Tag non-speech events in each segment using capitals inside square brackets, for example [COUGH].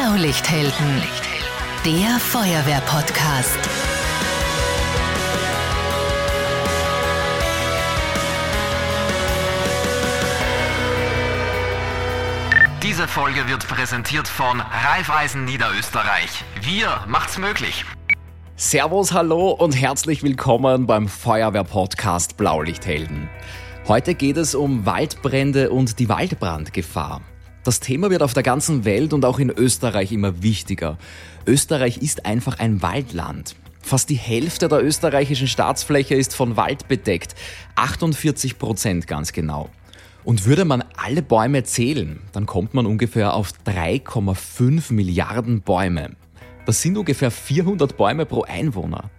Blaulichthelden, der Feuerwehr-Podcast. Diese Folge wird präsentiert von Raiffeisen Niederösterreich. Wir macht's möglich. Servus, hallo und herzlich willkommen beim Feuerwehr-Podcast Blaulichthelden. Heute geht es um Waldbrände und die Waldbrandgefahr. Das Thema wird auf der ganzen Welt und auch in Österreich immer wichtiger. Österreich ist einfach ein Waldland. Fast die Hälfte der österreichischen Staatsfläche ist von Wald bedeckt. 48 Prozent ganz genau. Und würde man alle Bäume zählen, dann kommt man ungefähr auf 3,5 Milliarden Bäume. Das sind ungefähr 400 Bäume pro Einwohner.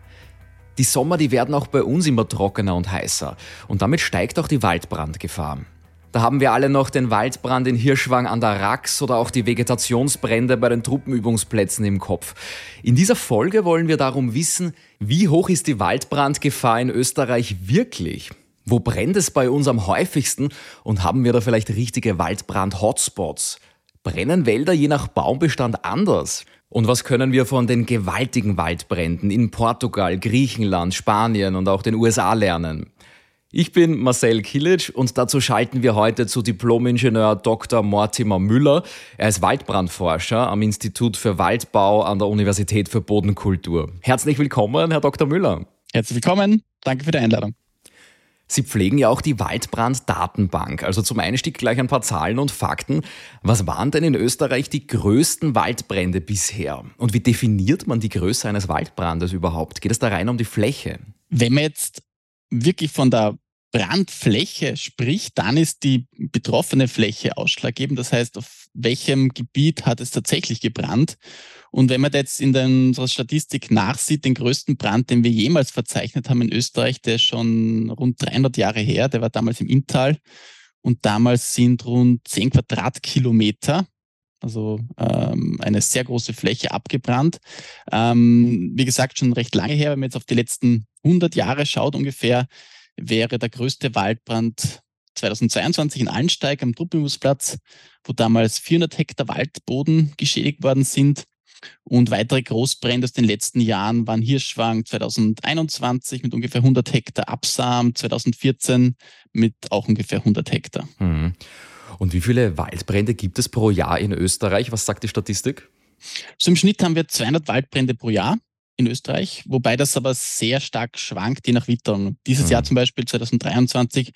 Die Sommer, die werden auch bei uns immer trockener und heißer. Und damit steigt auch die Waldbrandgefahr. Da haben wir alle noch den Waldbrand in Hirschwang an der Rax oder auch die Vegetationsbrände bei den Truppenübungsplätzen im Kopf. In dieser Folge wollen wir darum wissen, wie hoch ist die Waldbrandgefahr in Österreich wirklich? Wo brennt es bei uns am häufigsten und haben wir da vielleicht richtige Waldbrand-Hotspots? Brennen Wälder je nach Baumbestand anders? Und was können wir von den gewaltigen Waldbränden in Portugal, Griechenland, Spanien und auch den USA lernen? Ich bin Marcel Kilic und dazu schalten wir heute zu Diplomingenieur Dr. Mortimer Müller. Er ist Waldbrandforscher am Institut für Waldbau an der Universität für Bodenkultur. Herzlich willkommen, Herr Dr. Müller. Herzlich willkommen. Danke für die Einladung. Sie pflegen ja auch die Waldbrand-Datenbank. Also zum Einstieg gleich ein paar Zahlen und Fakten. Was waren denn in Österreich die größten Waldbrände bisher? Und wie definiert man die Größe eines Waldbrandes überhaupt? Geht es da rein um die Fläche? Wenn man jetzt wirklich von der Brandfläche spricht, dann ist die betroffene Fläche ausschlaggebend. Das heißt, auf welchem Gebiet hat es tatsächlich gebrannt? Und wenn man jetzt in unserer Statistik nachsieht, den größten Brand, den wir jemals verzeichnet haben in Österreich, der ist schon rund 300 Jahre her, der war damals im Inntal. Und damals sind rund 10 Quadratkilometer also ähm, eine sehr große Fläche abgebrannt. Ähm, wie gesagt, schon recht lange her, wenn man jetzt auf die letzten 100 Jahre schaut ungefähr, wäre der größte Waldbrand 2022 in Allensteig am Truppenübungsplatz, wo damals 400 Hektar Waldboden geschädigt worden sind. Und weitere Großbrände aus den letzten Jahren waren Hirschwang 2021 mit ungefähr 100 Hektar, Absam 2014 mit auch ungefähr 100 Hektar. Mhm. Und wie viele Waldbrände gibt es pro Jahr in Österreich? Was sagt die Statistik? So im Schnitt haben wir 200 Waldbrände pro Jahr in Österreich, wobei das aber sehr stark schwankt, je nach Witterung. Dieses mhm. Jahr zum Beispiel 2023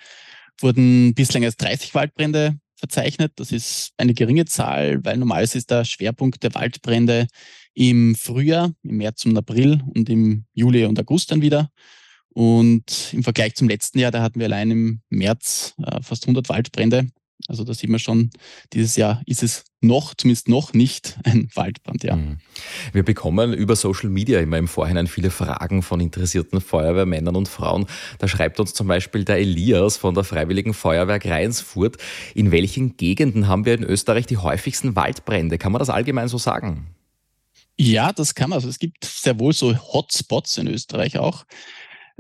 wurden bislang erst 30 Waldbrände verzeichnet. Das ist eine geringe Zahl, weil normalerweise ist der Schwerpunkt der Waldbrände im Frühjahr, im März und April und im Juli und August dann wieder. Und im Vergleich zum letzten Jahr, da hatten wir allein im März äh, fast 100 Waldbrände. Also da sieht man schon, dieses Jahr ist es noch, zumindest noch nicht [LAUGHS] ein Waldbrand, ja. Mhm. Wir bekommen über Social Media immer im Vorhinein viele Fragen von interessierten Feuerwehrmännern und Frauen. Da schreibt uns zum Beispiel der Elias von der Freiwilligen Feuerwehr Greinsfurt. In welchen Gegenden haben wir in Österreich die häufigsten Waldbrände? Kann man das allgemein so sagen? Ja, das kann man. Also es gibt sehr wohl so Hotspots in Österreich auch.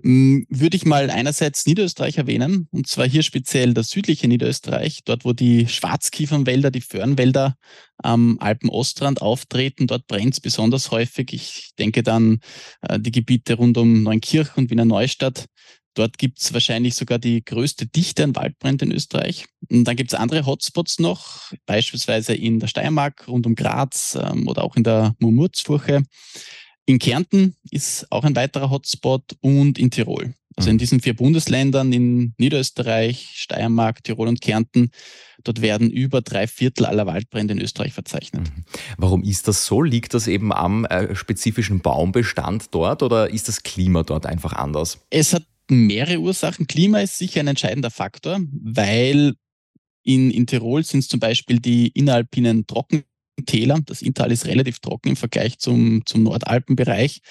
Hm, würde ich mal einerseits Niederösterreich erwähnen, und zwar hier speziell das südliche Niederösterreich, dort wo die Schwarzkiefernwälder, die Föhrenwälder am Alpenostrand auftreten. Dort brennt es besonders häufig. Ich denke dann äh, die Gebiete rund um Neunkirch und Wiener Neustadt. Dort gibt es wahrscheinlich sogar die größte Dichte an Waldbränden in Österreich. Und dann gibt es andere Hotspots noch, beispielsweise in der Steiermark, rund um Graz ähm, oder auch in der Murmurzfurche. In Kärnten ist auch ein weiterer Hotspot und in Tirol. Also in mhm. diesen vier Bundesländern, in Niederösterreich, Steiermark, Tirol und Kärnten, dort werden über drei Viertel aller Waldbrände in Österreich verzeichnet. Mhm. Warum ist das so? Liegt das eben am äh, spezifischen Baumbestand dort oder ist das Klima dort einfach anders? Es hat mehrere Ursachen. Klima ist sicher ein entscheidender Faktor, weil in, in Tirol sind es zum Beispiel die inneralpinen Trocken Täler. Das Inntal ist relativ trocken im Vergleich zum, zum Nordalpenbereich.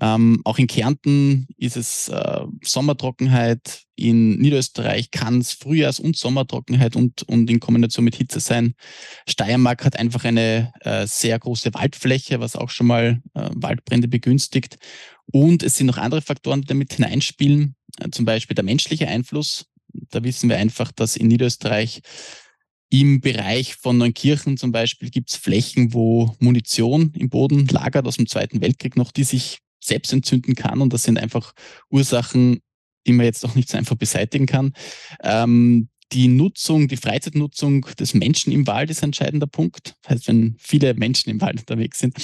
Ähm, auch in Kärnten ist es äh, Sommertrockenheit. In Niederösterreich kann es Frühjahrs- und Sommertrockenheit und, und in Kombination mit Hitze sein. Steiermark hat einfach eine äh, sehr große Waldfläche, was auch schon mal äh, Waldbrände begünstigt. Und es sind noch andere Faktoren, die damit hineinspielen, äh, zum Beispiel der menschliche Einfluss. Da wissen wir einfach, dass in Niederösterreich Im Bereich von Neunkirchen zum Beispiel gibt es Flächen, wo Munition im Boden lagert aus dem Zweiten Weltkrieg noch, die sich selbst entzünden kann. Und das sind einfach Ursachen, die man jetzt auch nicht so einfach beseitigen kann. Ähm, die Nutzung, die Freizeitnutzung des Menschen im Wald ist ein entscheidender Punkt. Das heißt, wenn viele Menschen im Wald unterwegs sind,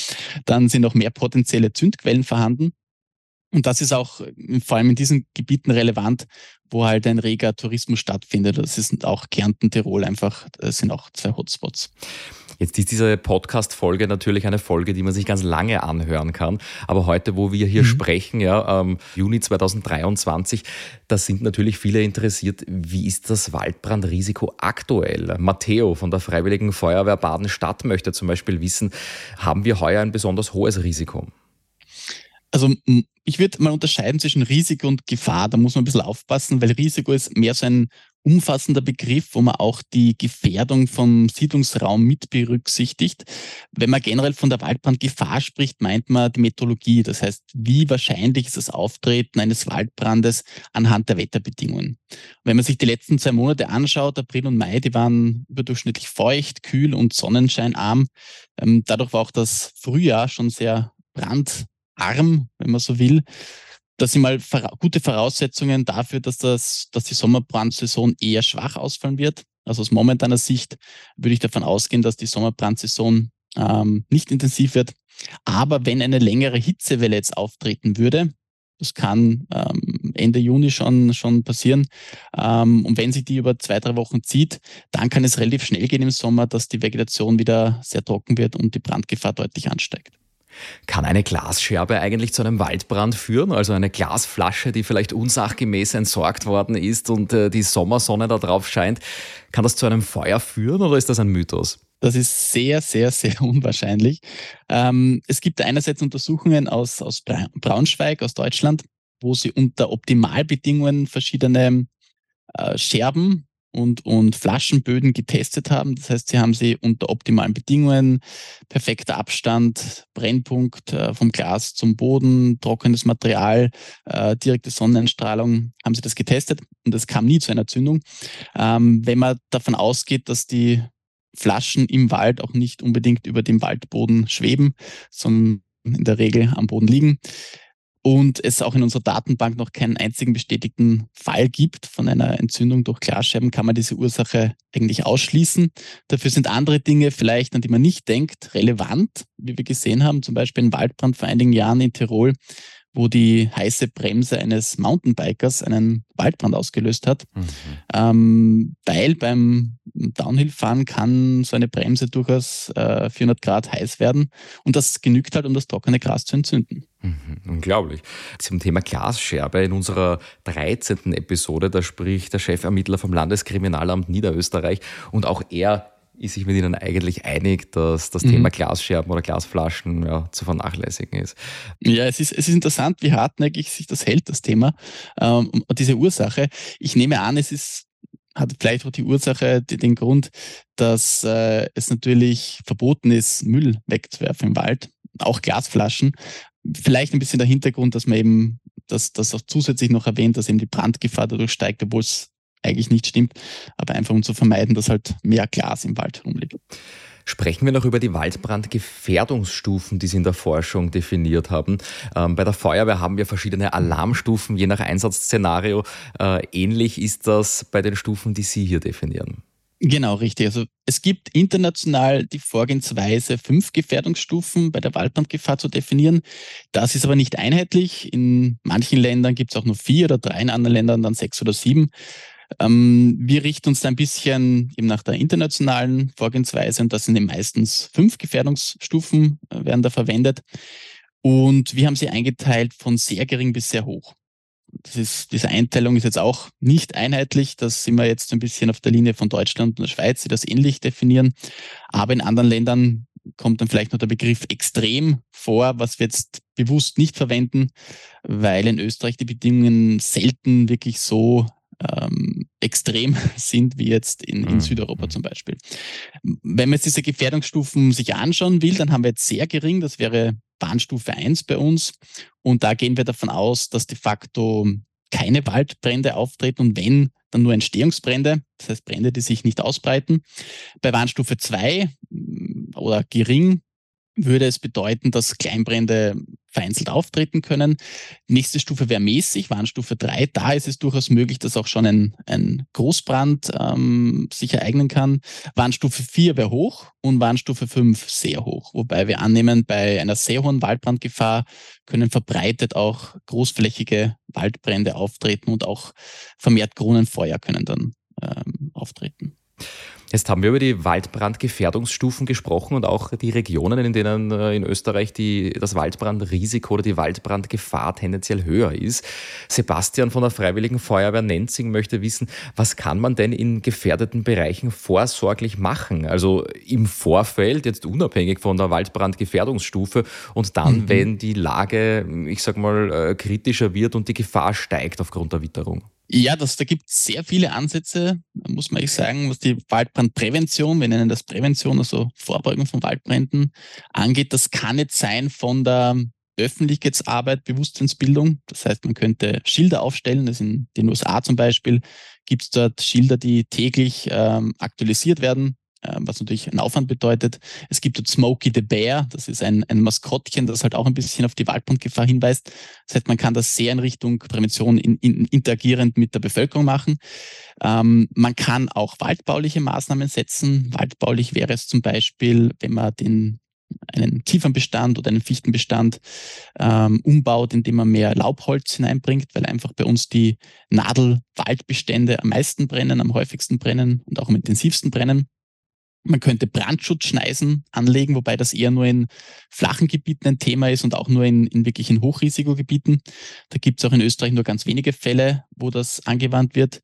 dann sind auch mehr potenzielle Zündquellen vorhanden. Und das ist auch äh, vor allem in diesen Gebieten relevant, wo halt ein reger Tourismus stattfindet. Das ist auch Kärnten, Tirol einfach, das sind auch zwei Hotspots. Jetzt ist diese Podcast-Folge natürlich eine Folge, die man sich ganz lange anhören kann. Aber heute, wo wir hier mhm. sprechen, ja, ähm, Juni 2023, da sind natürlich viele interessiert, wie ist das Waldbrandrisiko aktuell? Matteo von der Freiwilligen Feuerwehr Baden-Stadt möchte zum Beispiel wissen, haben wir heuer ein besonders hohes Risiko? Also ich würde mal unterscheiden zwischen Risiko und Gefahr. Da muss man ein bisschen aufpassen, weil Risiko ist mehr so ein umfassender Begriff, wo man auch die Gefährdung vom Siedlungsraum mit berücksichtigt. Wenn man generell von der Waldbrandgefahr spricht, meint man die Meteorologie. Das heißt, wie wahrscheinlich ist das Auftreten eines Waldbrandes anhand der Wetterbedingungen. Wenn man sich die letzten zwei Monate anschaut, April und Mai, die waren überdurchschnittlich feucht, kühl und sonnenscheinarm. Ähm, dadurch war auch das Frühjahr schon sehr brand arm, wenn man so will. Das sind mal gute Voraussetzungen dafür, dass, das, dass die Sommerbrandsaison eher schwach ausfallen wird. Also aus momentaner Sicht würde ich davon ausgehen, dass die Sommerbrandsaison ähm, nicht intensiv wird. Aber wenn eine längere Hitzewelle jetzt auftreten würde, das kann ähm, Ende Juni schon, schon passieren. Ähm, und wenn sich die über zwei, drei Wochen zieht, dann kann es relativ schnell gehen im Sommer, dass die Vegetation wieder sehr trocken wird und die Brandgefahr deutlich ansteigt. Kann eine Glasscherbe eigentlich zu einem Waldbrand führen? Also eine Glasflasche, die vielleicht unsachgemäß entsorgt worden ist und äh, die Sommersonne da drauf scheint, kann das zu einem Feuer führen oder ist das ein Mythos? Das ist sehr, sehr, sehr [LAUGHS] unwahrscheinlich. Ähm, es gibt einerseits Untersuchungen aus, aus Braunschweig, aus Deutschland, wo sie unter Optimalbedingungen verschiedene äh, Scherben und, und Flaschenböden getestet haben. Das heißt, sie haben sie unter optimalen Bedingungen, perfekter Abstand, Brennpunkt äh, vom Glas zum Boden, trockenes Material, äh, direkte Sonnenstrahlung, haben sie das getestet und es kam nie zu einer Zündung. Ähm, wenn man davon ausgeht, dass die Flaschen im Wald auch nicht unbedingt über dem Waldboden schweben, sondern in der Regel am Boden liegen, und es auch in unserer Datenbank noch keinen einzigen bestätigten Fall gibt von einer Entzündung durch Glasscherben, kann man diese Ursache eigentlich ausschließen. Dafür sind andere Dinge vielleicht, an die man nicht denkt, relevant, wie wir gesehen haben, zum Beispiel ein Waldbrand vor einigen Jahren in Tirol, wo die heiße Bremse eines Mountainbikers einen Waldbrand ausgelöst hat. Mhm. Ähm, weil beim Downhill-Fahren kann so eine Bremse durchaus äh, 400 Grad heiß werden und das genügt halt, um das trockene Gras zu entzünden. Mhm, unglaublich. Zum Thema Glasscherbe in unserer 13. Episode, da spricht der Chefermittler vom Landeskriminalamt Niederösterreich und auch er ist sich mit Ihnen eigentlich einig, dass das mhm. Thema Glasscherben oder Glasflaschen ja, zu vernachlässigen ist. Ja, es ist, es ist interessant, wie hartnäckig sich das hält, das Thema, ähm, diese Ursache. Ich nehme an, es ist hat vielleicht auch die Ursache, die, den Grund, dass äh, es natürlich verboten ist, Müll wegzuwerfen im Wald, auch Glasflaschen. Vielleicht ein bisschen der Hintergrund, dass man eben das, das auch zusätzlich noch erwähnt, dass eben die Brandgefahr dadurch steigt, obwohl es eigentlich nicht stimmt, aber einfach um zu vermeiden, dass halt mehr Glas im Wald rumliegt. Sprechen wir noch über die Waldbrandgefährdungsstufen, die Sie in der Forschung definiert haben. Ähm, bei der Feuerwehr haben wir verschiedene Alarmstufen, je nach Einsatzszenario. Äh, ähnlich ist das bei den Stufen, die Sie hier definieren. Genau, richtig. Also es gibt international die Vorgehensweise, fünf Gefährdungsstufen bei der Waldbrandgefahr zu definieren. Das ist aber nicht einheitlich. In manchen Ländern gibt es auch nur vier oder drei, in anderen Ländern dann sechs oder sieben. Ähm, wir richten uns da ein bisschen eben nach der internationalen Vorgehensweise und das sind meistens fünf Gefährdungsstufen äh, werden da verwendet. Und wir haben sie eingeteilt von sehr gering bis sehr hoch. Das ist, diese Einteilung ist jetzt auch nicht einheitlich. Das sind wir jetzt ein bisschen auf der Linie von Deutschland und der Schweiz, die das ähnlich definieren. Aber in anderen Ländern kommt dann vielleicht noch der Begriff extrem vor, was wir jetzt bewusst nicht verwenden, weil in Österreich die Bedingungen selten wirklich so ähm, extrem [LAUGHS] sind wie jetzt in, in mhm. Südeuropa zum Beispiel. Wenn man jetzt diese Gefährdungsstufen sich anschauen will, dann haben wir jetzt sehr gering, das wäre Bahnstufe 1 bei uns. Und da gehen wir davon aus, dass de facto keine Waldbrände auftreten und wenn, dann nur Entstehungsbrände, das heißt Brände, die sich nicht ausbreiten. Bei Warnstufe 2 mm, oder gering würde es bedeuten, dass Kleinbrände vereinzelt auftreten können. Nächste Stufe wäre mäßig, Warnstufe 3. Da ist es durchaus möglich, dass auch schon ein, ein Großbrand ähm, sich ereignen kann. Warnstufe 4 wäre hoch und Warnstufe 5 sehr hoch. Wobei wir annehmen, bei einer sehr hohen Waldbrandgefahr können verbreitet auch großflächige Waldbrände auftreten und auch vermehrt Kronenfeuer können dann ähm, auftreten. Jetzt haben wir über die Waldbrandgefährdungsstufen gesprochen und auch die Regionen, in denen äh, in Österreich die, das Waldbrandrisiko oder die Waldbrandgefahr tendenziell höher ist. Sebastian von der Freiwilligen Feuerwehr Nenzing möchte wissen, was kann man denn in gefährdeten Bereichen vorsorglich machen? Also im Vorfeld, jetzt unabhängig von der Waldbrandgefährdungsstufe und dann, mhm. wenn die Lage, ich sag mal, äh, kritischer wird und die Gefahr steigt aufgrund der Witterung. Ja, das, da gibt es sehr viele Ansätze, muss man echt sagen, was die Waldbrandprävention, wir nennen das Prävention, also Vorbeugung von Waldbränden angeht. Das kann jetzt sein von der Öffentlichkeitsarbeit, Bewusstseinsbildung. Das heißt, man könnte Schilder aufstellen. Das in den USA zum Beispiel gibt es dort Schilder, die täglich ähm, aktualisiert werden. Ähm, was natürlich einen Aufwand bedeutet. Es gibt dort Smokey the Bear, das ist ein, ein Maskottchen, das halt auch ein bisschen auf die Waldbrandgefahr hinweist. Das heißt, man kann das sehr in Richtung Prävention in, in, interagierend mit der Bevölkerung machen. Ähm, man kann auch waldbauliche Maßnahmen setzen. Waldbaulich wäre es zum Beispiel, wenn man den einen Kiefernbestand oder einen Fichtenbestand ähm, umbaut, indem man mehr Laubholz hineinbringt, weil einfach bei uns die Nadelwaldbestände am meisten brennen, am häufigsten brennen und auch am intensivsten brennen. Man könnte Brandschutzschneisen anlegen, wobei das eher nur in flachen Gebieten ein Thema ist und auch nur in, in wirklich Hochrisikogebieten. Da gibt es auch in Österreich nur ganz wenige Fälle, wo das angewandt wird.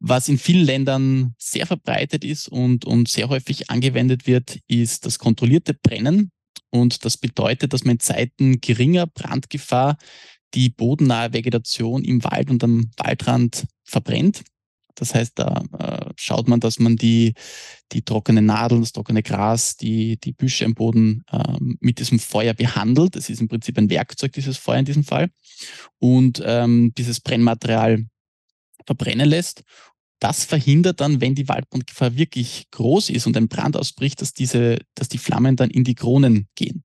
Was in vielen Ländern sehr verbreitet ist und, und sehr häufig angewendet wird, ist das kontrollierte Brennen. Und das bedeutet, dass man in Zeiten geringer Brandgefahr die bodennahe Vegetation im Wald und am Waldrand verbrennt. Das heißt, da äh, schaut man, dass man die, die trockenen Nadeln, das trockene Gras, die, die Büsche im Boden ähm, mit diesem Feuer behandelt. Das ist im Prinzip ein Werkzeug, dieses Feuer in diesem Fall. Und ähm, dieses Brennmaterial verbrennen lässt. Das verhindert dann, wenn die Waldbrandgefahr wirklich groß ist und ein Brand ausbricht, dass diese, dass die Flammen dann in die Kronen gehen.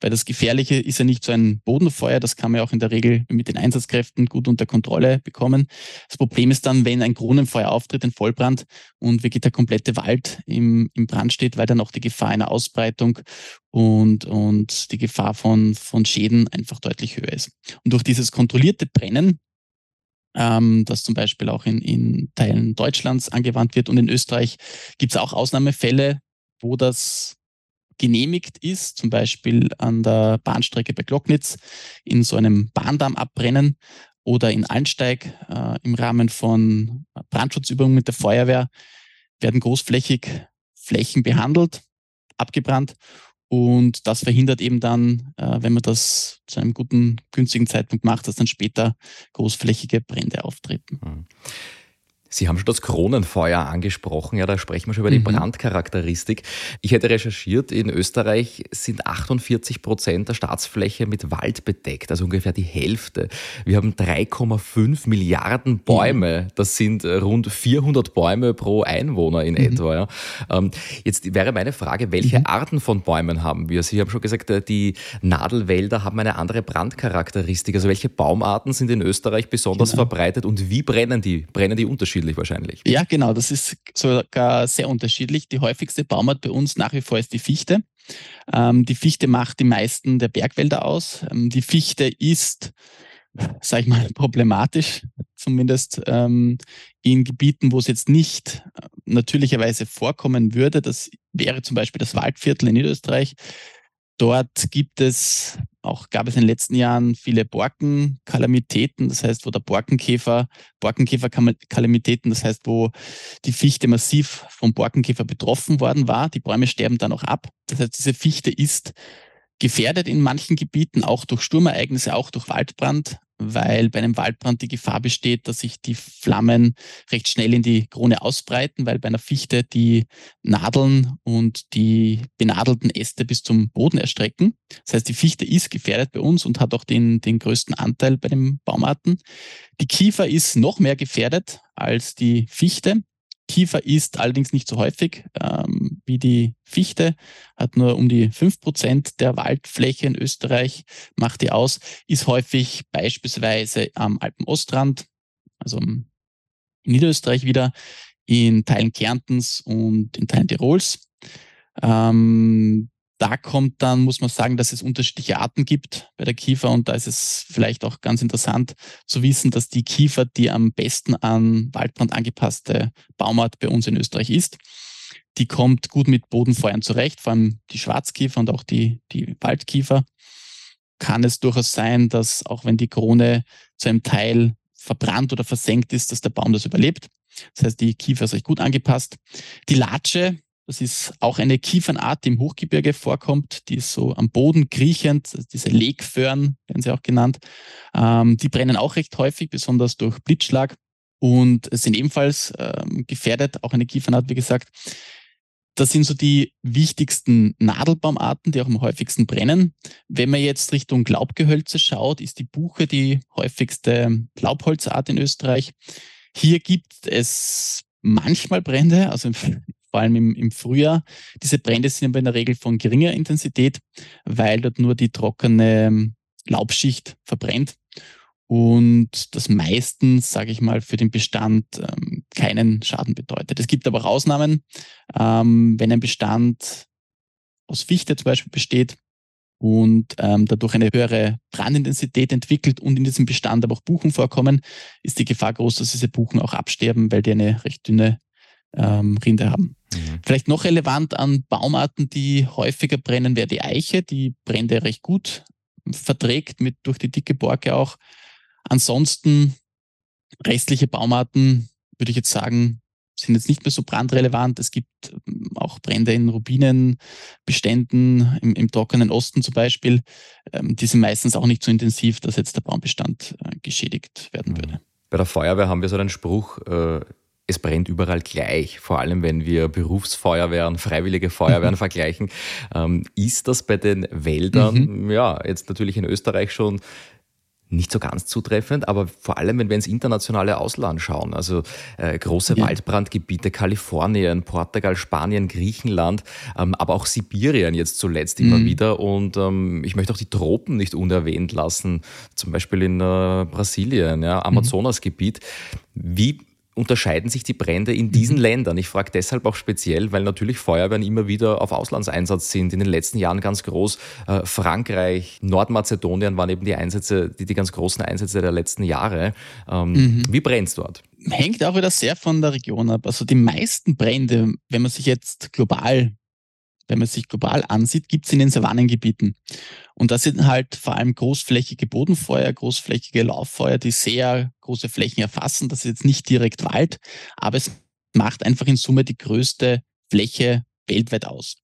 Weil das Gefährliche ist ja nicht so ein Bodenfeuer, das kann man ja auch in der Regel mit den Einsatzkräften gut unter Kontrolle bekommen. Das Problem ist dann, wenn ein Kronenfeuer auftritt, ein Vollbrand und wirklich der komplette Wald im, im Brand steht, weil dann auch die Gefahr einer Ausbreitung und, und die Gefahr von, von Schäden einfach deutlich höher ist. Und durch dieses kontrollierte Brennen ähm, das zum Beispiel auch in, in Teilen Deutschlands angewandt wird. Und in Österreich gibt es auch Ausnahmefälle, wo das genehmigt ist, zum Beispiel an der Bahnstrecke bei Glocknitz in so einem Bahndamm abbrennen oder in Allensteig äh, im Rahmen von Brandschutzübungen mit der Feuerwehr werden großflächig Flächen behandelt, abgebrannt und das verhindert eben dann, äh, wenn man das zu einem guten, günstigen Zeitpunkt macht, dass dann später großflächige Brände auftreten. Mhm. Sie haben schon das Kronenfeuer angesprochen, ja, da sprechen wir schon über die mhm. Brandcharakteristik. Ich hätte recherchiert, in Österreich sind 48 Prozent der Staatsfläche mit Wald bedeckt, also ungefähr die Hälfte. Wir haben 3,5 Milliarden Bäume, mhm. das sind rund 400 Bäume pro Einwohner in mhm. etwa. Ja. Ähm, jetzt wäre meine Frage, welche mhm. Arten von Bäumen haben wir? Sie haben schon gesagt, äh, die Nadelwälder haben eine andere Brandcharakteristik. Also welche Baumarten sind in Österreich besonders genau. verbreitet und wie brennen die? Brennen die unterschiedlich? Unterschiedlich wahrscheinlich. Ja, genau, das ist sogar sehr unterschiedlich. Die häufigste Baumart bei uns nach wie vor ist die Fichte. Ähm, die Fichte macht die meisten der Bergwälder aus. Ähm, die Fichte ist, sage ich mal, problematisch, zumindest ähm, in Gebieten, wo es jetzt nicht äh, natürlicherweise vorkommen würde. Das wäre zum Beispiel das Waldviertel in Niederösterreich. Dort gibt es auch gab es in den letzten Jahren viele Borkenkalamitäten, das heißt, wo der Borkenkäfer, Borkenkäferkalamitäten, das heißt, wo die Fichte massiv vom Borkenkäfer betroffen worden war. Die Bäume sterben dann auch ab. Das heißt, diese Fichte ist gefährdet in manchen Gebieten, auch durch Sturmereignisse, auch durch Waldbrand. Weil bei einem Waldbrand die Gefahr besteht, dass sich die Flammen recht schnell in die Krone ausbreiten, weil bei einer Fichte die Nadeln und die benadelten Äste bis zum Boden erstrecken. Das heißt, die Fichte ist gefährdet bei uns und hat auch den, den größten Anteil bei den Baumarten. Die Kiefer ist noch mehr gefährdet als die Fichte. Kiefer ist allerdings nicht so häufig ähm, wie die Fichte, hat nur um die fünf Prozent der Waldfläche in Österreich, macht die aus, ist häufig beispielsweise am Alpenostrand, also in Niederösterreich wieder, in Teilen Kärntens und in Teilen Tirols. Ähm, da kommt dann, muss man sagen, dass es unterschiedliche Arten gibt bei der Kiefer und da ist es vielleicht auch ganz interessant zu wissen, dass die Kiefer die am besten an Waldbrand angepasste Baumart bei uns in Österreich ist. Die kommt gut mit Bodenfeuern zurecht, vor allem die Schwarzkiefer und auch die, die Waldkiefer. Kann es durchaus sein, dass auch wenn die Krone zu einem Teil verbrannt oder versenkt ist, dass der Baum das überlebt. Das heißt, die Kiefer ist recht gut angepasst. Die Latsche das ist auch eine Kiefernart, die im Hochgebirge vorkommt, die ist so am Boden kriechend, diese Legföhren werden sie auch genannt. Ähm, die brennen auch recht häufig, besonders durch Blitzschlag und sind ebenfalls ähm, gefährdet, auch eine Kiefernart, wie gesagt. Das sind so die wichtigsten Nadelbaumarten, die auch am häufigsten brennen. Wenn man jetzt Richtung Laubgehölze schaut, ist die Buche die häufigste Laubholzart in Österreich. Hier gibt es manchmal Brände, also vor allem im, im Frühjahr. Diese Brände sind aber in der Regel von geringer Intensität, weil dort nur die trockene Laubschicht verbrennt und das meistens, sage ich mal, für den Bestand ähm, keinen Schaden bedeutet. Es gibt aber auch Ausnahmen, ähm, wenn ein Bestand aus Fichte zum Beispiel besteht und ähm, dadurch eine höhere Brandintensität entwickelt und in diesem Bestand aber auch Buchen vorkommen, ist die Gefahr groß, dass diese Buchen auch absterben, weil die eine recht dünne ähm, Rinde haben. Mhm. Vielleicht noch relevant an Baumarten, die häufiger brennen, wäre die Eiche, die Brände recht gut verträgt mit durch die dicke Borke auch. Ansonsten restliche Baumarten würde ich jetzt sagen, sind jetzt nicht mehr so brandrelevant. Es gibt ähm, auch Brände in Rubinenbeständen im, im trockenen Osten zum Beispiel. Ähm, die sind meistens auch nicht so intensiv, dass jetzt der Baumbestand äh, geschädigt werden mhm. würde. Bei der Feuerwehr haben wir so einen Spruch, äh, es brennt überall gleich, vor allem wenn wir Berufsfeuerwehren, freiwillige Feuerwehren [LAUGHS] vergleichen. Ähm, ist das bei den Wäldern, mhm. ja, jetzt natürlich in Österreich schon nicht so ganz zutreffend, aber vor allem, wenn wir ins internationale Ausland schauen, also äh, große ja. Waldbrandgebiete, Kalifornien, Portugal, Spanien, Griechenland, ähm, aber auch Sibirien jetzt zuletzt immer mhm. wieder. Und ähm, ich möchte auch die Tropen nicht unerwähnt lassen, zum Beispiel in äh, Brasilien, ja, mhm. Amazonasgebiet. Wie unterscheiden sich die Brände in diesen mhm. Ländern? Ich frage deshalb auch speziell, weil natürlich Feuerwehren immer wieder auf Auslandseinsatz sind. In den letzten Jahren ganz groß. Äh, Frankreich, Nordmazedonien waren eben die Einsätze, die, die ganz großen Einsätze der letzten Jahre. Ähm, mhm. Wie brennt es dort? Hängt auch wieder sehr von der Region ab. Also die meisten Brände, wenn man sich jetzt global wenn man sich global ansieht, gibt es in den Savannengebieten. Und das sind halt vor allem großflächige Bodenfeuer, großflächige Lauffeuer, die sehr große Flächen erfassen. Das ist jetzt nicht direkt Wald, aber es macht einfach in Summe die größte Fläche weltweit aus.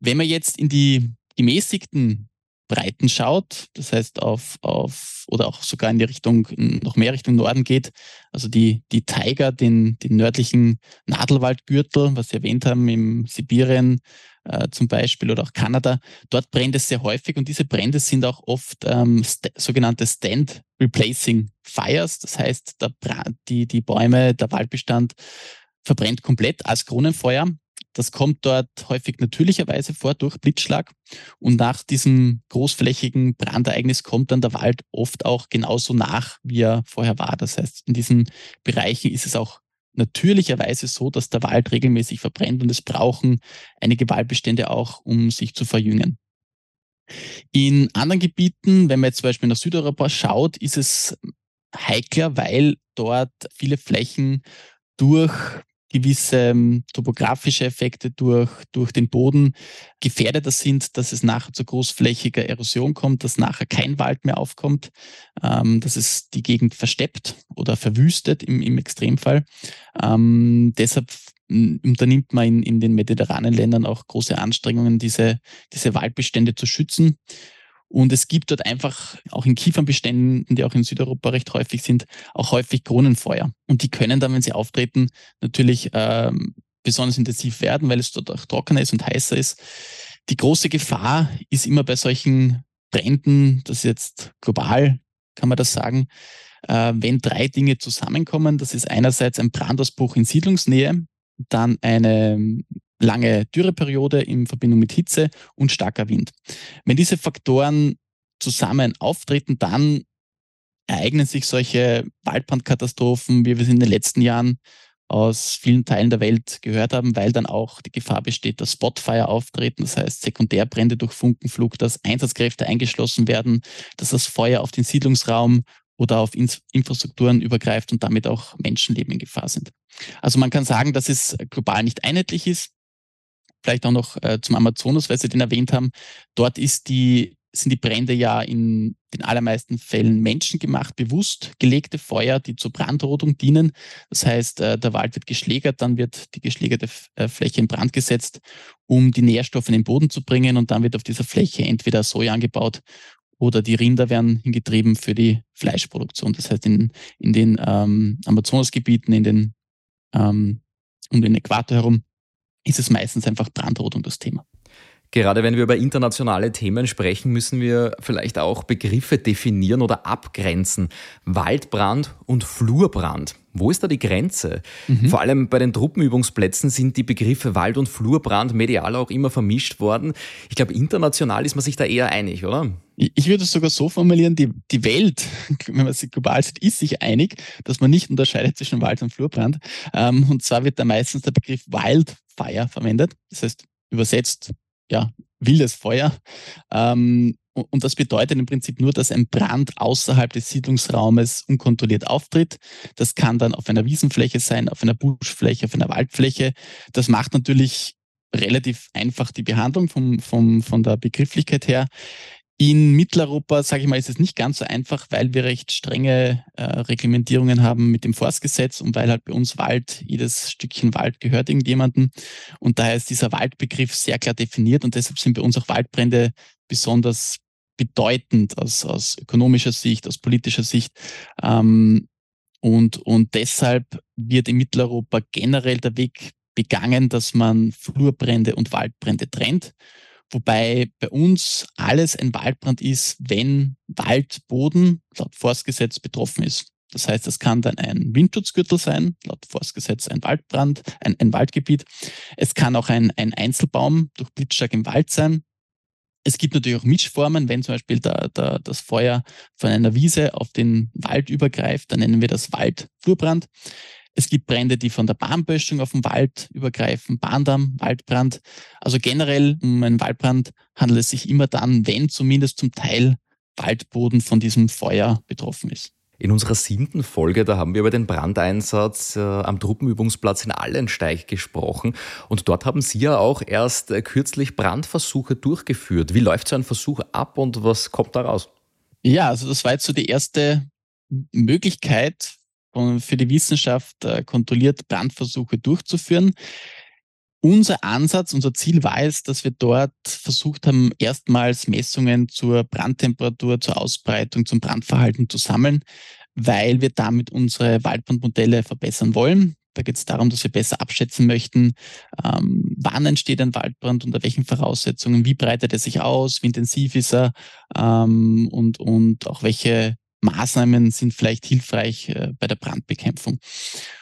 Wenn man jetzt in die gemäßigten Breiten schaut, das heißt auf, auf oder auch sogar in die Richtung, noch mehr Richtung Norden geht, also die, die Tiger, den, den nördlichen Nadelwaldgürtel, was Sie erwähnt haben, im Sibirien, äh, zum Beispiel oder auch Kanada. Dort brennt es sehr häufig und diese Brände sind auch oft ähm, st sogenannte Stand Replacing Fires. Das heißt, die, die Bäume, der Waldbestand verbrennt komplett als Kronenfeuer. Das kommt dort häufig natürlicherweise vor durch Blitzschlag. Und nach diesem großflächigen Brandereignis kommt dann der Wald oft auch genauso nach, wie er vorher war. Das heißt, in diesen Bereichen ist es auch natürlicherweise so, dass der Wald regelmäßig verbrennt und es brauchen einige Waldbestände auch, um sich zu verjüngen. In anderen Gebieten, wenn man jetzt zum Beispiel nach Südeuropa schaut, ist es heikler, weil dort viele Flächen durch gewisse ähm, topografische Effekte durch, durch den Boden gefährdeter sind, dass es nachher zu großflächiger Erosion kommt, dass nachher kein Wald mehr aufkommt, ähm, dass es die Gegend versteppt oder verwüstet im, im Extremfall. Ähm, deshalb unternimmt man in, in den mediterranen Ländern auch große Anstrengungen, diese, diese Waldbestände zu schützen. Und es gibt dort einfach auch in Kiefernbeständen, die auch in Südeuropa recht häufig sind, auch häufig Kronenfeuer. Und die können dann, wenn sie auftreten, natürlich ähm, besonders intensiv werden, weil es dort auch trockener ist und heißer ist. Die große Gefahr ist immer bei solchen Bränden, das ist jetzt global, kann man das sagen, äh, wenn drei Dinge zusammenkommen. Das ist einerseits ein Brandausbruch in Siedlungsnähe, dann eine lange Dürreperiode in Verbindung mit Hitze und starker Wind. Wenn diese Faktoren zusammen auftreten, dann ereignen sich solche Waldbrandkatastrophen, wie wir es in den letzten Jahren aus vielen Teilen der Welt gehört haben, weil dann auch die Gefahr besteht, dass Spotfire auftreten, das heißt Sekundärbrände durch Funkenflug, dass Einsatzkräfte eingeschlossen werden, dass das Feuer auf den Siedlungsraum oder auf Infrastrukturen übergreift und damit auch Menschenleben in Gefahr sind. Also man kann sagen, dass es global nicht einheitlich ist. Vielleicht auch noch äh, zum Amazonas, weil Sie den erwähnt haben. Dort ist die sind die Brände ja in den allermeisten Fällen menschengemacht, bewusst gelegte Feuer, die zur Brandrodung dienen. Das heißt, äh, der Wald wird geschlägert, dann wird die geschlägerte äh, Fläche in Brand gesetzt, um die Nährstoffe in den Boden zu bringen und dann wird auf dieser Fläche entweder Soja angebaut oder die Rinder werden hingetrieben für die Fleischproduktion. Das heißt, in, in den ähm, Amazonasgebieten, in den, ähm, um den Äquator herum, ist es meistens einfach Brandrodung das Thema. Gerade wenn wir über internationale Themen sprechen, müssen wir vielleicht auch Begriffe definieren oder abgrenzen. Waldbrand und Flurbrand. Wo ist da die Grenze? Mhm. Vor allem bei den Truppenübungsplätzen sind die Begriffe Wald- und Flurbrand medial auch immer vermischt worden. Ich glaube, international ist man sich da eher einig, oder? Ich würde es sogar so formulieren, die, die Welt, [LAUGHS] wenn man sich global sieht, ist sich einig, dass man nicht unterscheidet zwischen Wald- und Flurbrand. Ähm, und zwar wird da meistens der Begriff Wildfire verwendet. Das heißt, übersetzt ja, wildes Feuer. Ähm, und das bedeutet im Prinzip nur, dass ein Brand außerhalb des Siedlungsraumes unkontrolliert auftritt. Das kann dann auf einer Wiesenfläche sein, auf einer Buschfläche, auf einer Waldfläche. Das macht natürlich relativ einfach die Behandlung vom, vom, von der Begrifflichkeit her. In Mitteleuropa, sage ich mal, ist es nicht ganz so einfach, weil wir recht strenge äh, Reglementierungen haben mit dem Forstgesetz und weil halt bei uns Wald, jedes Stückchen Wald gehört irgendjemandem. Und daher ist dieser Waldbegriff sehr klar definiert und deshalb sind bei uns auch Waldbrände besonders bedeutend aus, aus ökonomischer Sicht, aus politischer Sicht. Ähm, und, und deshalb wird in Mitteleuropa generell der Weg begangen, dass man Flurbrände und Waldbrände trennt. Wobei bei uns alles ein Waldbrand ist, wenn Waldboden laut Forstgesetz betroffen ist. Das heißt, es kann dann ein Windschutzgürtel sein, laut Forstgesetz ein Waldbrand, ein, ein Waldgebiet. Es kann auch ein, ein Einzelbaum durch Blitzschlag im Wald sein. Es gibt natürlich auch Mischformen, wenn zum Beispiel da, da, das Feuer von einer Wiese auf den Wald übergreift, dann nennen wir das Waldflurbrand. Es gibt Brände, die von der Bahnböschung auf den Wald übergreifen, Bahndamm, Waldbrand. Also generell um einen Waldbrand handelt es sich immer dann, wenn zumindest zum Teil Waldboden von diesem Feuer betroffen ist. In unserer siebten Folge, da haben wir über den Brandeinsatz äh, am Truppenübungsplatz in Allensteig gesprochen. Und dort haben Sie ja auch erst äh, kürzlich Brandversuche durchgeführt. Wie läuft so ein Versuch ab und was kommt da raus? Ja, also das war jetzt so die erste Möglichkeit für die Wissenschaft äh, kontrolliert Brandversuche durchzuführen. Unser Ansatz, unser Ziel war es, dass wir dort versucht haben, erstmals Messungen zur Brandtemperatur, zur Ausbreitung, zum Brandverhalten zu sammeln, weil wir damit unsere Waldbrandmodelle verbessern wollen. Da geht es darum, dass wir besser abschätzen möchten, ähm, wann entsteht ein Waldbrand, unter welchen Voraussetzungen, wie breitet er sich aus, wie intensiv ist er ähm, und, und auch welche Maßnahmen sind vielleicht hilfreich äh, bei der Brandbekämpfung.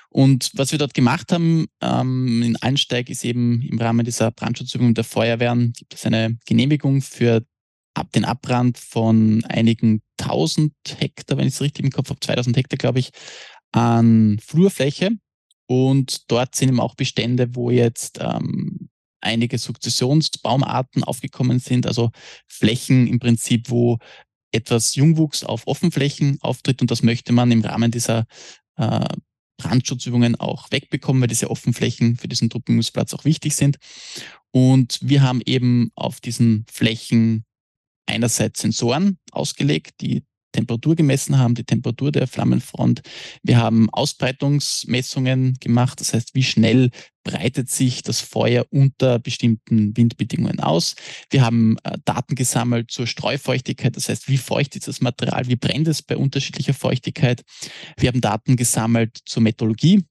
Und was wir dort gemacht haben ähm, in Einsteig ist eben im Rahmen dieser Brandschutzübung der Feuerwehren gibt es eine Genehmigung für ab den Abbrand von einigen tausend Hektar, wenn ich es richtig im Kopf habe, 2000 Hektar, glaube ich, an Flurfläche. Und dort sind eben auch Bestände, wo jetzt ähm, einige Sukzessionsbaumarten aufgekommen sind, also Flächen im Prinzip, wo etwas Jungwuchs auf Offenflächen auftritt und das möchte man im Rahmen dieser äh, Brandschutzübungen auch wegbekommen, weil diese Offenflächen für diesen Truppenübungsplatz auch wichtig sind. Und wir haben eben auf diesen Flächen einerseits Sensoren ausgelegt, die Temperatur gemessen haben, die Temperatur der Flammenfront. Wir haben Ausbreitungsmessungen gemacht, das heißt, wie schnell breitet sich das Feuer unter bestimmten Windbedingungen aus. Wir haben äh, Daten gesammelt zur Streufeuchtigkeit, das heißt, wie feucht ist das Material, wie brennt es bei unterschiedlicher Feuchtigkeit. Wir haben Daten gesammelt zur Metallurgie,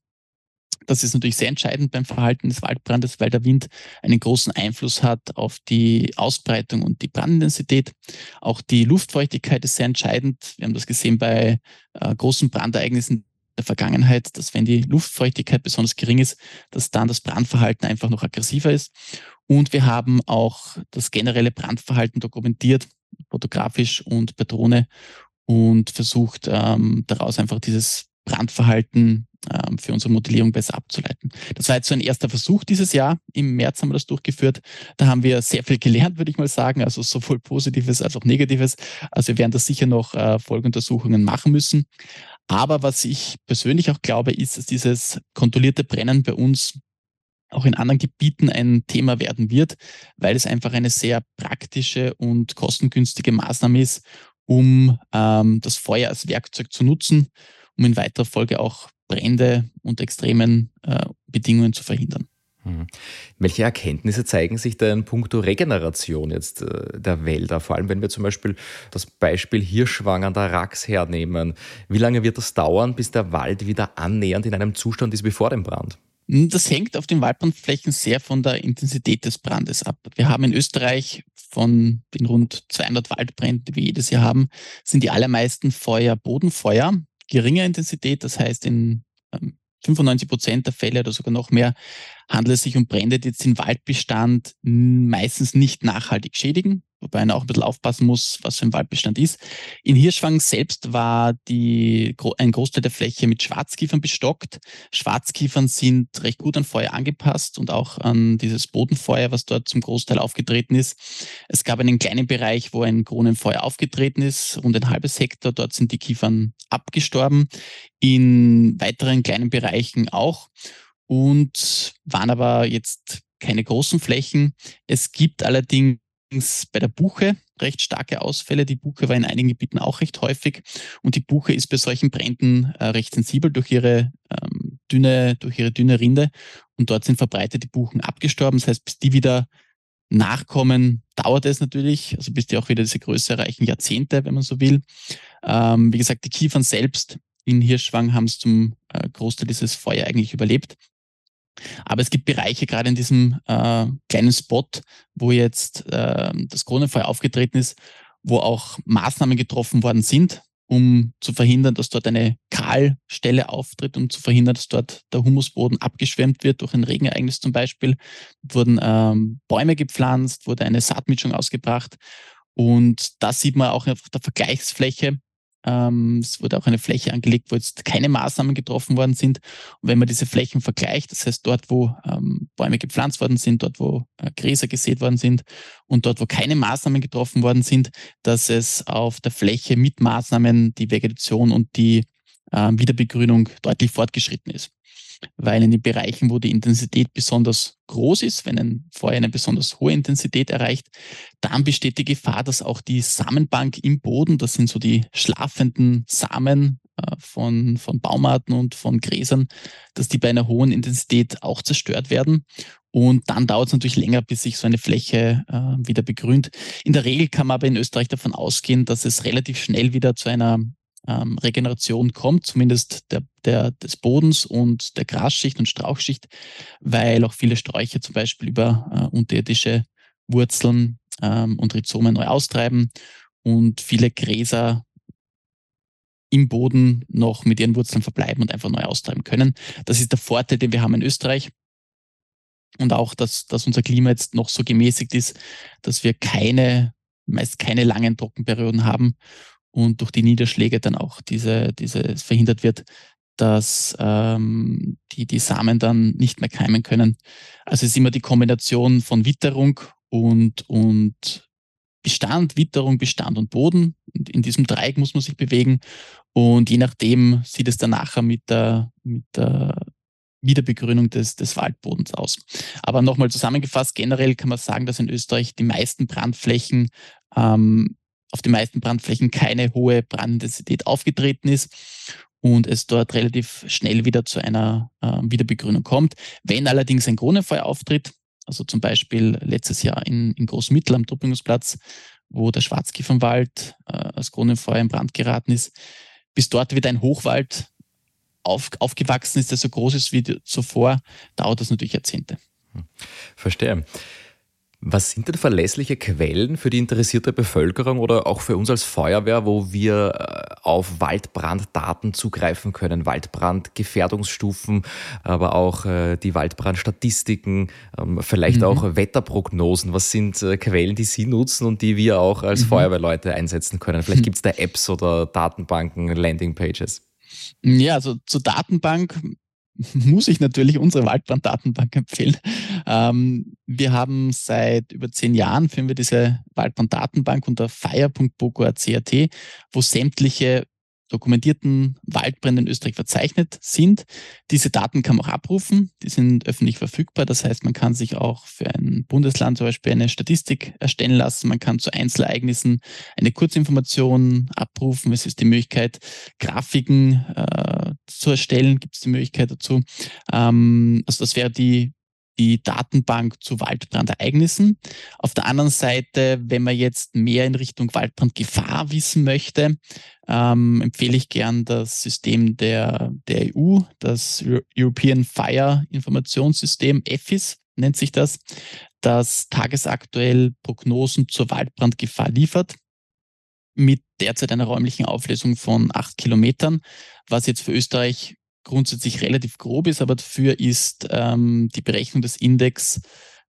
das ist natürlich sehr entscheidend beim Verhalten des Waldbrandes, weil der Wind einen großen Einfluss hat auf die Ausbreitung und die Brandintensität. Auch die Luftfeuchtigkeit ist sehr entscheidend. Wir haben das gesehen bei äh, großen Brandereignissen der Vergangenheit, dass wenn die Luftfeuchtigkeit besonders gering ist, dass dann das Brandverhalten einfach noch aggressiver ist. Und wir haben auch das generelle Brandverhalten dokumentiert, fotografisch und per Drohne und versucht ähm, daraus einfach dieses Brandverhalten für unsere Modellierung besser abzuleiten. Das war jetzt so ein erster Versuch dieses Jahr. Im März haben wir das durchgeführt. Da haben wir sehr viel gelernt, würde ich mal sagen. Also sowohl Positives als auch Negatives. Also wir werden da sicher noch äh, Folgeuntersuchungen machen müssen. Aber was ich persönlich auch glaube, ist, dass dieses kontrollierte Brennen bei uns auch in anderen Gebieten ein Thema werden wird, weil es einfach eine sehr praktische und kostengünstige Maßnahme ist, um ähm, das Feuer als Werkzeug zu nutzen, um in weiterer Folge auch Brände und extremen äh, Bedingungen zu verhindern. Hm. Welche Erkenntnisse zeigen sich da in puncto Regeneration jetzt äh, der Wälder? Vor allem, wenn wir zum Beispiel das Beispiel Hirschwang an der Rax hernehmen. Wie lange wird das dauern, bis der Wald wieder annähernd in einem Zustand ist wie vor dem Brand? Hm, das hängt auf den Waldbrandflächen sehr von der Intensität des Brandes ab. Wir haben in Österreich von den rund 200 Waldbränden, die wir jedes Jahr haben, sind die allermeisten Feuer Bodenfeuer geringer Intensität, das heißt in 95 ähm, Prozent der Fälle oder sogar noch mehr handelt es sich um Brände, die jetzt den Waldbestand meistens nicht nachhaltig schädigen wobei man auch ein bisschen aufpassen muss, was für ein Waldbestand ist. In Hirschwang selbst war die, ein Großteil der Fläche mit Schwarzkiefern bestockt. Schwarzkiefern sind recht gut an Feuer angepasst und auch an dieses Bodenfeuer, was dort zum Großteil aufgetreten ist. Es gab einen kleinen Bereich, wo ein Kronenfeuer aufgetreten ist, rund ein halbes Hektar. Dort sind die Kiefern abgestorben. In weiteren kleinen Bereichen auch und waren aber jetzt keine großen Flächen. Es gibt allerdings bei der Buche recht starke Ausfälle. Die Buche war in einigen Gebieten auch recht häufig und die Buche ist bei solchen Bränden äh, recht sensibel durch ihre ähm, dünne, durch ihre dünne Rinde und dort sind verbreitete Buchen abgestorben. Das heißt, bis die wieder nachkommen, dauert es natürlich, also bis die auch wieder diese Größe erreichen, Jahrzehnte, wenn man so will. Ähm, wie gesagt, die Kiefern selbst in Hirschwang haben es zum äh, Großteil dieses Feuer eigentlich überlebt. Aber es gibt Bereiche, gerade in diesem äh, kleinen Spot, wo jetzt äh, das Kronenfeuer aufgetreten ist, wo auch Maßnahmen getroffen worden sind, um zu verhindern, dass dort eine Kahlstelle auftritt, um zu verhindern, dass dort der Humusboden abgeschwemmt wird durch ein Regenereignis zum Beispiel. Wurden ähm, Bäume gepflanzt, wurde eine Saatmischung ausgebracht. Und da sieht man auch auf der Vergleichsfläche, ähm, es wurde auch eine Fläche angelegt, wo jetzt keine Maßnahmen getroffen worden sind. Und wenn man diese Flächen vergleicht, das heißt dort, wo ähm, Bäume gepflanzt worden sind, dort, wo äh, Gräser gesät worden sind und dort, wo keine Maßnahmen getroffen worden sind, dass es auf der Fläche mit Maßnahmen die Vegetation und die äh, Wiederbegrünung deutlich fortgeschritten ist weil in den Bereichen, wo die Intensität besonders groß ist, wenn ein Feuer eine besonders hohe Intensität erreicht, dann besteht die Gefahr, dass auch die Samenbank im Boden, das sind so die schlafenden Samen äh, von, von Baumarten und von Gräsern, dass die bei einer hohen Intensität auch zerstört werden. Und dann dauert es natürlich länger, bis sich so eine Fläche äh, wieder begrünt. In der Regel kann man aber in Österreich davon ausgehen, dass es relativ schnell wieder zu einer ähm, Regeneration kommt, zumindest der, der, des Bodens und der Grasschicht und Strauchschicht, weil auch viele Sträucher zum Beispiel über äh, unterirdische Wurzeln ähm, und Rhizome neu austreiben und viele Gräser im Boden noch mit ihren Wurzeln verbleiben und einfach neu austreiben können. Das ist der Vorteil, den wir haben in Österreich. Und auch, dass, dass unser Klima jetzt noch so gemäßigt ist, dass wir keine, meist keine langen Trockenperioden haben und durch die Niederschläge dann auch diese, diese verhindert wird, dass ähm, die, die Samen dann nicht mehr keimen können. Also es ist immer die Kombination von Witterung und, und Bestand, Witterung, Bestand und Boden. In diesem Dreieck muss man sich bewegen. Und je nachdem sieht es dann nachher mit der, mit der Wiederbegrünung des, des Waldbodens aus. Aber nochmal zusammengefasst, generell kann man sagen, dass in Österreich die meisten Brandflächen ähm, auf den meisten Brandflächen keine hohe Brandintensität aufgetreten ist und es dort relativ schnell wieder zu einer äh, Wiederbegrünung kommt. Wenn allerdings ein Kronenfeuer auftritt, also zum Beispiel letztes Jahr in, in Großmittel am Truppingsplatz, wo der Schwarzkiefernwald äh, als Kronenfeuer in Brand geraten ist, bis dort wieder ein Hochwald auf, aufgewachsen ist, der so groß ist wie zuvor, dauert das natürlich Jahrzehnte. Verstehe. Was sind denn verlässliche Quellen für die interessierte Bevölkerung oder auch für uns als Feuerwehr, wo wir äh, auf Waldbranddaten zugreifen können? Waldbrandgefährdungsstufen, aber auch äh, die Waldbrandstatistiken, ähm, vielleicht mhm. auch Wetterprognosen. Was sind äh, Quellen, die Sie nutzen und die wir auch als mhm. Feuerwehrleute einsetzen können? Vielleicht [LAUGHS] gibt es da Apps oder Datenbanken, Landingpages. Ja, also zur Datenbank [LAUGHS] muss ich natürlich unsere Waldbranddatenbank empfehlen. Ähm, wir haben seit über zehn Jahren führen wir diese Waldbranddatenbank unter fire.boco.cat, wo sämtliche dokumentierten Waldbrände in Österreich verzeichnet sind. Diese Daten kann man auch abrufen, die sind öffentlich verfügbar. Das heißt, man kann sich auch für ein Bundesland zum Beispiel eine Statistik erstellen lassen. Man kann zu Einzelereignissen eine Kurzinformation abrufen. Es ist die Möglichkeit, Grafiken äh, zu erstellen, gibt es die Möglichkeit dazu. Ähm, also das wäre die die Datenbank zu Waldbrandereignissen. Auf der anderen Seite, wenn man jetzt mehr in Richtung Waldbrandgefahr wissen möchte, ähm, empfehle ich gern das System der, der EU, das European Fire Informationssystem, EFIS nennt sich das, das tagesaktuell Prognosen zur Waldbrandgefahr liefert mit derzeit einer räumlichen Auflösung von acht Kilometern, was jetzt für Österreich grundsätzlich relativ grob ist, aber dafür ist ähm, die Berechnung des Index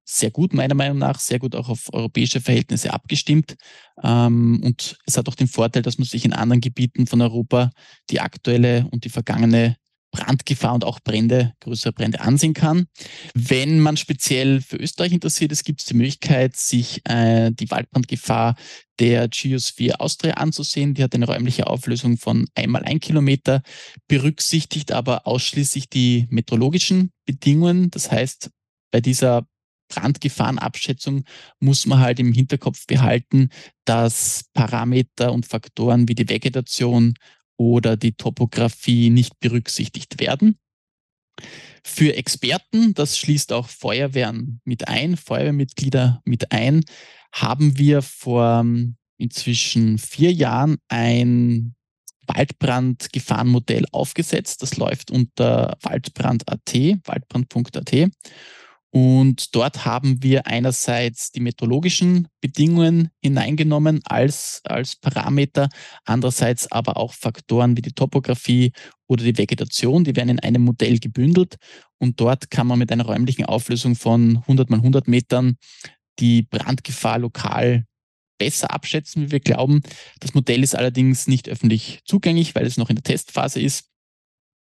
sehr gut, meiner Meinung nach, sehr gut auch auf europäische Verhältnisse abgestimmt. Ähm, und es hat auch den Vorteil, dass man sich in anderen Gebieten von Europa die aktuelle und die vergangene Brandgefahr und auch Brände, größere Brände ansehen kann. Wenn man speziell für Österreich interessiert ist, gibt es die Möglichkeit, sich äh, die Waldbrandgefahr der Geosphere Austria anzusehen. Die hat eine räumliche Auflösung von einmal ein Kilometer, berücksichtigt aber ausschließlich die meteorologischen Bedingungen. Das heißt, bei dieser Brandgefahrenabschätzung muss man halt im Hinterkopf behalten, dass Parameter und Faktoren wie die Vegetation oder die Topografie nicht berücksichtigt werden. Für Experten, das schließt auch Feuerwehren mit ein, Feuerwehrmitglieder mit ein, haben wir vor ähm, inzwischen vier Jahren ein Waldbrandgefahrenmodell aufgesetzt. Das läuft unter waldbrand.at, waldbrand.at. Und dort haben wir einerseits die meteorologischen Bedingungen hineingenommen als, als Parameter, andererseits aber auch Faktoren wie die Topografie oder die Vegetation, die werden in einem Modell gebündelt und dort kann man mit einer räumlichen Auflösung von 100 mal 100 Metern die Brandgefahr lokal besser abschätzen, wie wir glauben. Das Modell ist allerdings nicht öffentlich zugänglich, weil es noch in der Testphase ist,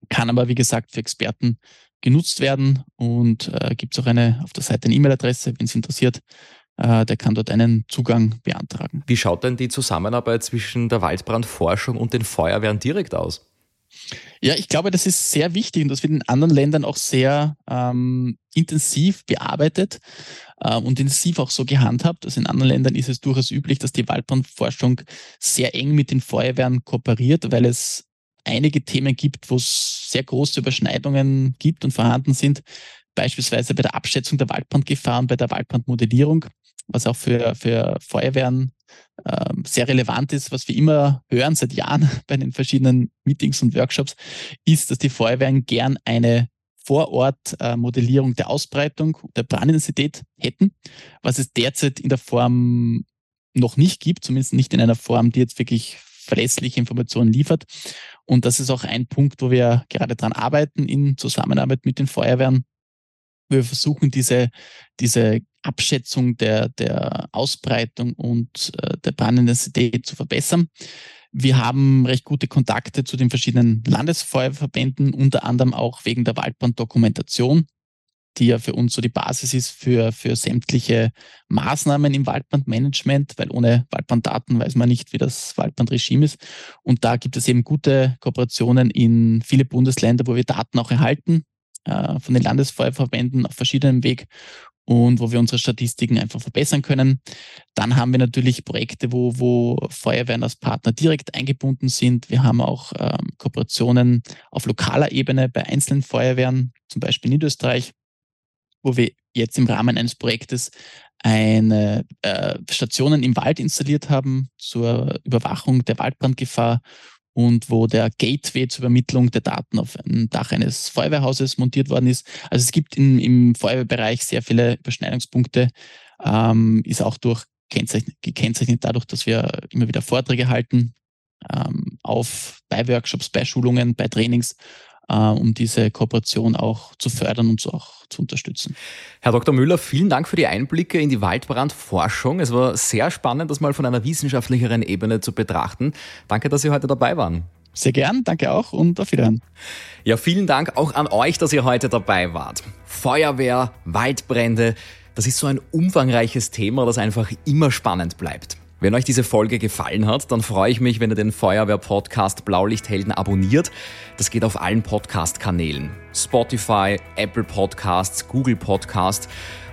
kann aber, wie gesagt, für Experten genutzt werden und äh, gibt es auch eine auf der Seite eine E-Mail-Adresse, wenn es interessiert. Äh, der kann dort einen Zugang beantragen. Wie schaut denn die Zusammenarbeit zwischen der Waldbrandforschung und den Feuerwehren direkt aus? Ja, ich glaube, das ist sehr wichtig und das wird in anderen Ländern auch sehr ähm, intensiv bearbeitet äh, und intensiv auch so gehandhabt. Also in anderen Ländern ist es durchaus üblich, dass die Waldbrandforschung sehr eng mit den Feuerwehren kooperiert, weil es einige Themen gibt, wo es sehr große Überschneidungen gibt und vorhanden sind, beispielsweise bei der Abschätzung der Waldbrandgefahr und bei der Waldbrandmodellierung, was auch für, für Feuerwehren äh, sehr relevant ist, was wir immer hören seit Jahren [LAUGHS] bei den verschiedenen Meetings und Workshops, ist, dass die Feuerwehren gern eine Vorort-Modellierung der Ausbreitung der Brandintensität hätten, was es derzeit in der Form noch nicht gibt, zumindest nicht in einer Form, die jetzt wirklich verlässliche Informationen liefert. Und das ist auch ein Punkt, wo wir gerade dran arbeiten in Zusammenarbeit mit den Feuerwehren. Wir versuchen diese, diese Abschätzung der, der Ausbreitung und äh, der Brandintensität zu verbessern. Wir haben recht gute Kontakte zu den verschiedenen Landesfeuerverbänden, unter anderem auch wegen der Waldbranddokumentation die ja für uns so die Basis ist für, für sämtliche Maßnahmen im Waldbrandmanagement, weil ohne Waldbranddaten weiß man nicht, wie das Waldbrandregime ist. Und da gibt es eben gute Kooperationen in viele Bundesländer, wo wir Daten auch erhalten, äh, von den Landesfeuerverbänden auf verschiedenem Weg und wo wir unsere Statistiken einfach verbessern können. Dann haben wir natürlich Projekte, wo, wo Feuerwehren als Partner direkt eingebunden sind. Wir haben auch ähm, Kooperationen auf lokaler Ebene bei einzelnen Feuerwehren, zum Beispiel in Niederösterreich, wo wir jetzt im Rahmen eines Projektes eine äh, Stationen im Wald installiert haben zur Überwachung der Waldbrandgefahr und wo der Gateway zur Übermittlung der Daten auf ein Dach eines Feuerwehrhauses montiert worden ist. Also es gibt in, im Feuerwehrbereich sehr viele Überschneidungspunkte, ähm, ist auch durch gekennzeichnet dadurch, dass wir immer wieder Vorträge halten ähm, auf bei Workshops, bei Schulungen, bei Trainings um diese Kooperation auch zu fördern und so auch zu unterstützen. Herr Dr. Müller, vielen Dank für die Einblicke in die Waldbrandforschung. Es war sehr spannend, das mal von einer wissenschaftlicheren Ebene zu betrachten. Danke, dass Sie heute dabei waren. Sehr gern, danke auch und auf Wiedersehen. Ja, vielen Dank auch an euch, dass ihr heute dabei wart. Feuerwehr, Waldbrände, das ist so ein umfangreiches Thema, das einfach immer spannend bleibt. Wenn euch diese Folge gefallen hat, dann freue ich mich, wenn ihr den Feuerwehr-Podcast Blaulichthelden abonniert. Das geht auf allen Podcast-Kanälen. Spotify, Apple Podcasts, Google Podcasts.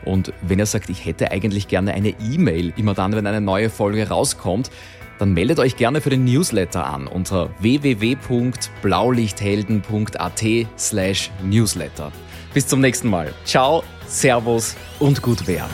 Und wenn ihr sagt, ich hätte eigentlich gerne eine E-Mail, immer dann, wenn eine neue Folge rauskommt, dann meldet euch gerne für den Newsletter an unter www.blaulichthelden.at slash newsletter. Bis zum nächsten Mal. Ciao, Servus und gut wer.